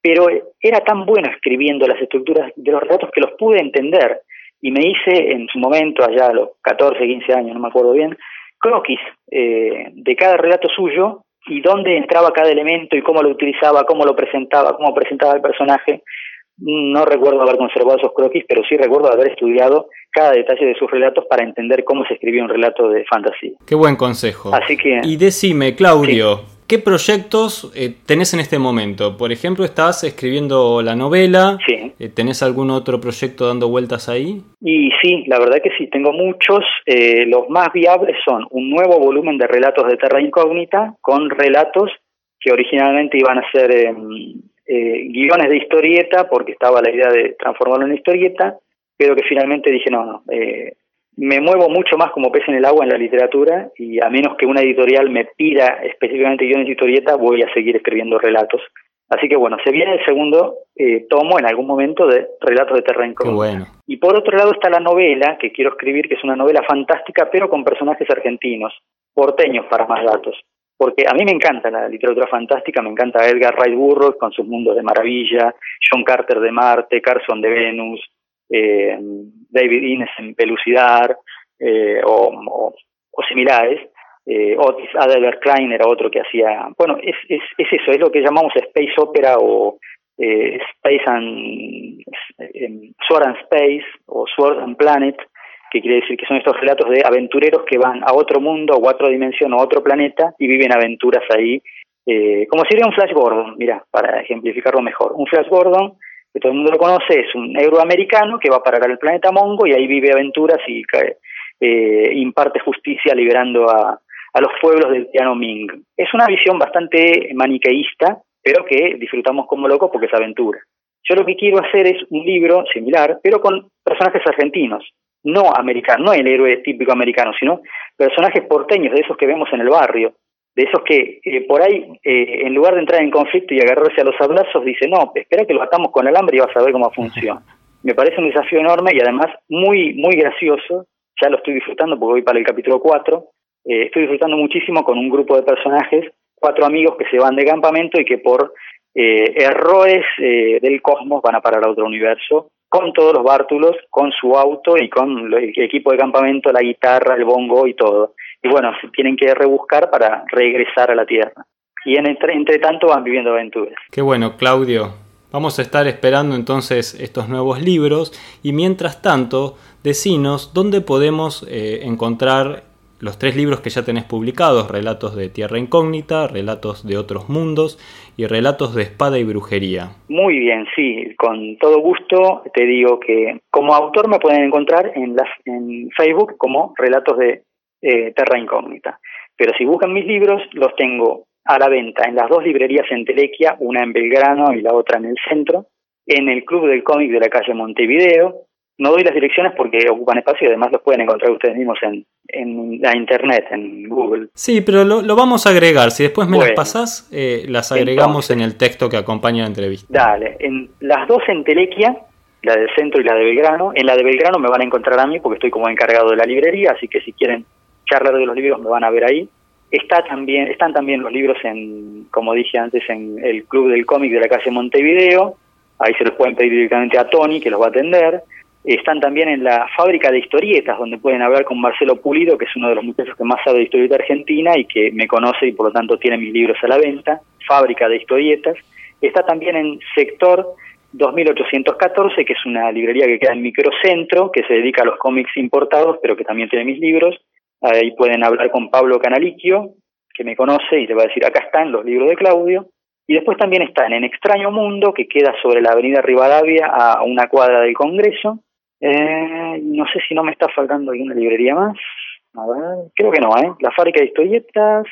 pero era tan bueno escribiendo las estructuras de los relatos que los pude entender y me hice en su momento, allá a los 14, 15 años, no me acuerdo bien, croquis eh, de cada relato suyo y dónde entraba cada elemento y cómo lo utilizaba, cómo lo presentaba, cómo presentaba el personaje. No recuerdo haber conservado esos croquis, pero sí recuerdo haber estudiado cada detalle de sus relatos para entender cómo se escribía un relato de fantasía. Qué buen consejo. Así que. Y decime, Claudio, ¿qué proyectos eh, tenés en este momento? Por ejemplo, estás escribiendo la novela. Sí. Eh, ¿Tenés algún otro proyecto dando vueltas ahí? Y sí, la verdad que sí, tengo muchos. Eh, los más viables son un nuevo volumen de relatos de Terra Incógnita con relatos que originalmente iban a ser em, eh, guiones de historieta, porque estaba la idea de transformarlo en historieta, pero que finalmente dije, no, no, eh, me muevo mucho más como pez en el agua en la literatura y a menos que una editorial me pida específicamente guiones de historieta, voy a seguir escribiendo relatos. Así que bueno, se viene el segundo eh, tomo en algún momento de Relatos de Terra Bueno. Y por otro lado está la novela que quiero escribir, que es una novela fantástica, pero con personajes argentinos, porteños para más datos porque a mí me encanta la literatura fantástica, me encanta Edgar Rice Burroughs con sus mundos de maravilla, John Carter de Marte, Carson de Venus, eh, David Innes en Pelucidar eh, o, similares. Eh, Otis Adelbert Klein era otro que hacía, bueno, es, es, es eso, es lo que llamamos space opera o eh, space and Sword and Space o Sword and Planet, que quiere decir que son estos relatos de aventureros que van a otro mundo a otra dimensión a otro planeta y viven aventuras ahí, eh, como sería un Flash Gordon, mira, para ejemplificarlo mejor. Un Flash Gordon, que todo el mundo lo conoce, es un euroamericano que va a parar al planeta Mongo y ahí vive aventuras y eh, imparte justicia liberando a, a los pueblos del piano Ming. Es una visión bastante maniqueísta, pero que disfrutamos como locos porque es aventura. Yo lo que quiero hacer es un libro similar, pero con personajes argentinos no americano, no el héroe típico americano, sino personajes porteños, de esos que vemos en el barrio, de esos que eh, por ahí, eh, en lugar de entrar en conflicto y agarrarse a los abrazos, dice, no, espera que lo atamos con alambre y vas a ver cómo funciona. Me parece un desafío enorme y además muy, muy gracioso, ya lo estoy disfrutando porque voy para el capítulo 4, eh, estoy disfrutando muchísimo con un grupo de personajes, cuatro amigos que se van de campamento y que por errores del cosmos van a parar a otro universo con todos los bártulos, con su auto y con el equipo de campamento, la guitarra, el bongo y todo. Y bueno, tienen que rebuscar para regresar a la Tierra. Y en entre, tanto van viviendo aventuras. Qué bueno, Claudio. Vamos a estar esperando entonces estos nuevos libros y mientras tanto, decinos dónde podemos eh, encontrar los tres libros que ya tenés publicados, Relatos de Tierra Incógnita, Relatos de Otros Mundos y Relatos de Espada y Brujería. Muy bien, sí, con todo gusto te digo que como autor me pueden encontrar en, las, en Facebook como Relatos de eh, Terra Incógnita. Pero si buscan mis libros, los tengo a la venta en las dos librerías en Telequia, una en Belgrano y la otra en el centro, en el Club del Cómic de la calle Montevideo, no doy las direcciones porque ocupan espacio y además los pueden encontrar ustedes mismos en, en la internet, en Google. Sí, pero lo, lo vamos a agregar. Si después me las pasás, eh, las agregamos en el texto que acompaña la entrevista. Dale, en las dos en Telequia, la del centro y la de Belgrano. En la de Belgrano me van a encontrar a mí porque estoy como encargado de la librería, así que si quieren charlar de los libros me van a ver ahí. Está también, están también los libros en, como dije antes, en el Club del Cómic de la calle Montevideo. Ahí se los pueden pedir directamente a Tony, que los va a atender. Están también en la fábrica de historietas, donde pueden hablar con Marcelo Pulido, que es uno de los muchachos que más sabe de historieta argentina y que me conoce y por lo tanto tiene mis libros a la venta. Fábrica de historietas. Está también en sector 2814, que es una librería que queda en Microcentro, que se dedica a los cómics importados, pero que también tiene mis libros. Ahí pueden hablar con Pablo Canaliquio, que me conoce y le va a decir, acá están los libros de Claudio. Y después también están en Extraño Mundo, que queda sobre la avenida Rivadavia a una cuadra del Congreso. Eh, no sé si no me está faltando alguna librería más. A ver, creo que no, ¿eh? La fábrica de historietas,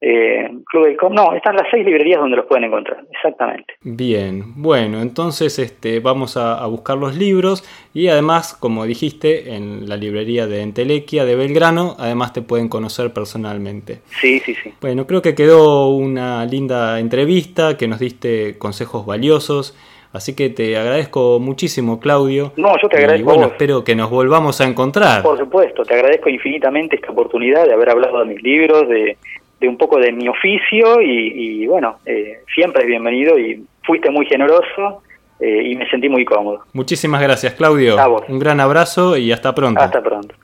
eh, Club del Com. No, están las seis librerías donde los pueden encontrar, exactamente. Bien, bueno, entonces este, vamos a, buscar los libros y además, como dijiste, en la librería de Entelequia de Belgrano, además te pueden conocer personalmente. Sí, sí, sí. Bueno, creo que quedó una linda entrevista, que nos diste consejos valiosos. Así que te agradezco muchísimo, Claudio. No, yo te agradezco. Y bueno, espero que nos volvamos a encontrar. Por supuesto, te agradezco infinitamente esta oportunidad de haber hablado de mis libros, de, de un poco de mi oficio y, bueno, eh, siempre es bienvenido y fuiste muy generoso eh, y me sentí muy cómodo. Muchísimas gracias, Claudio. Un gran abrazo y hasta pronto. Hasta pronto.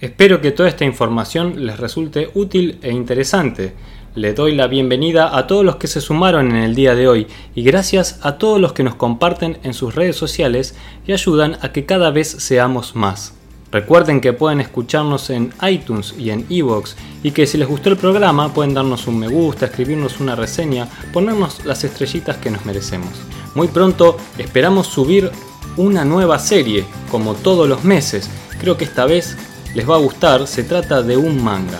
Espero que toda esta información les resulte útil e interesante. Le doy la bienvenida a todos los que se sumaron en el día de hoy y gracias a todos los que nos comparten en sus redes sociales y ayudan a que cada vez seamos más. Recuerden que pueden escucharnos en iTunes y en Evox y que si les gustó el programa pueden darnos un me gusta, escribirnos una reseña, ponernos las estrellitas que nos merecemos. Muy pronto esperamos subir una nueva serie, como todos los meses. Creo que esta vez les va a gustar, se trata de un manga.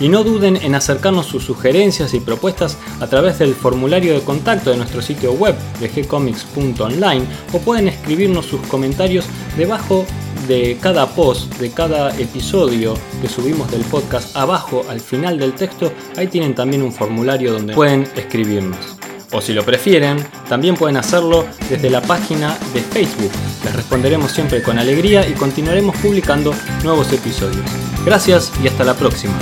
Y no duden en acercarnos sus sugerencias y propuestas a través del formulario de contacto de nuestro sitio web de gcomics.online o pueden escribirnos sus comentarios debajo de cada post, de cada episodio que subimos del podcast, abajo al final del texto, ahí tienen también un formulario donde pueden escribirnos. O si lo prefieren, también pueden hacerlo desde la página de Facebook. Les responderemos siempre con alegría y continuaremos publicando nuevos episodios. Gracias y hasta la próxima.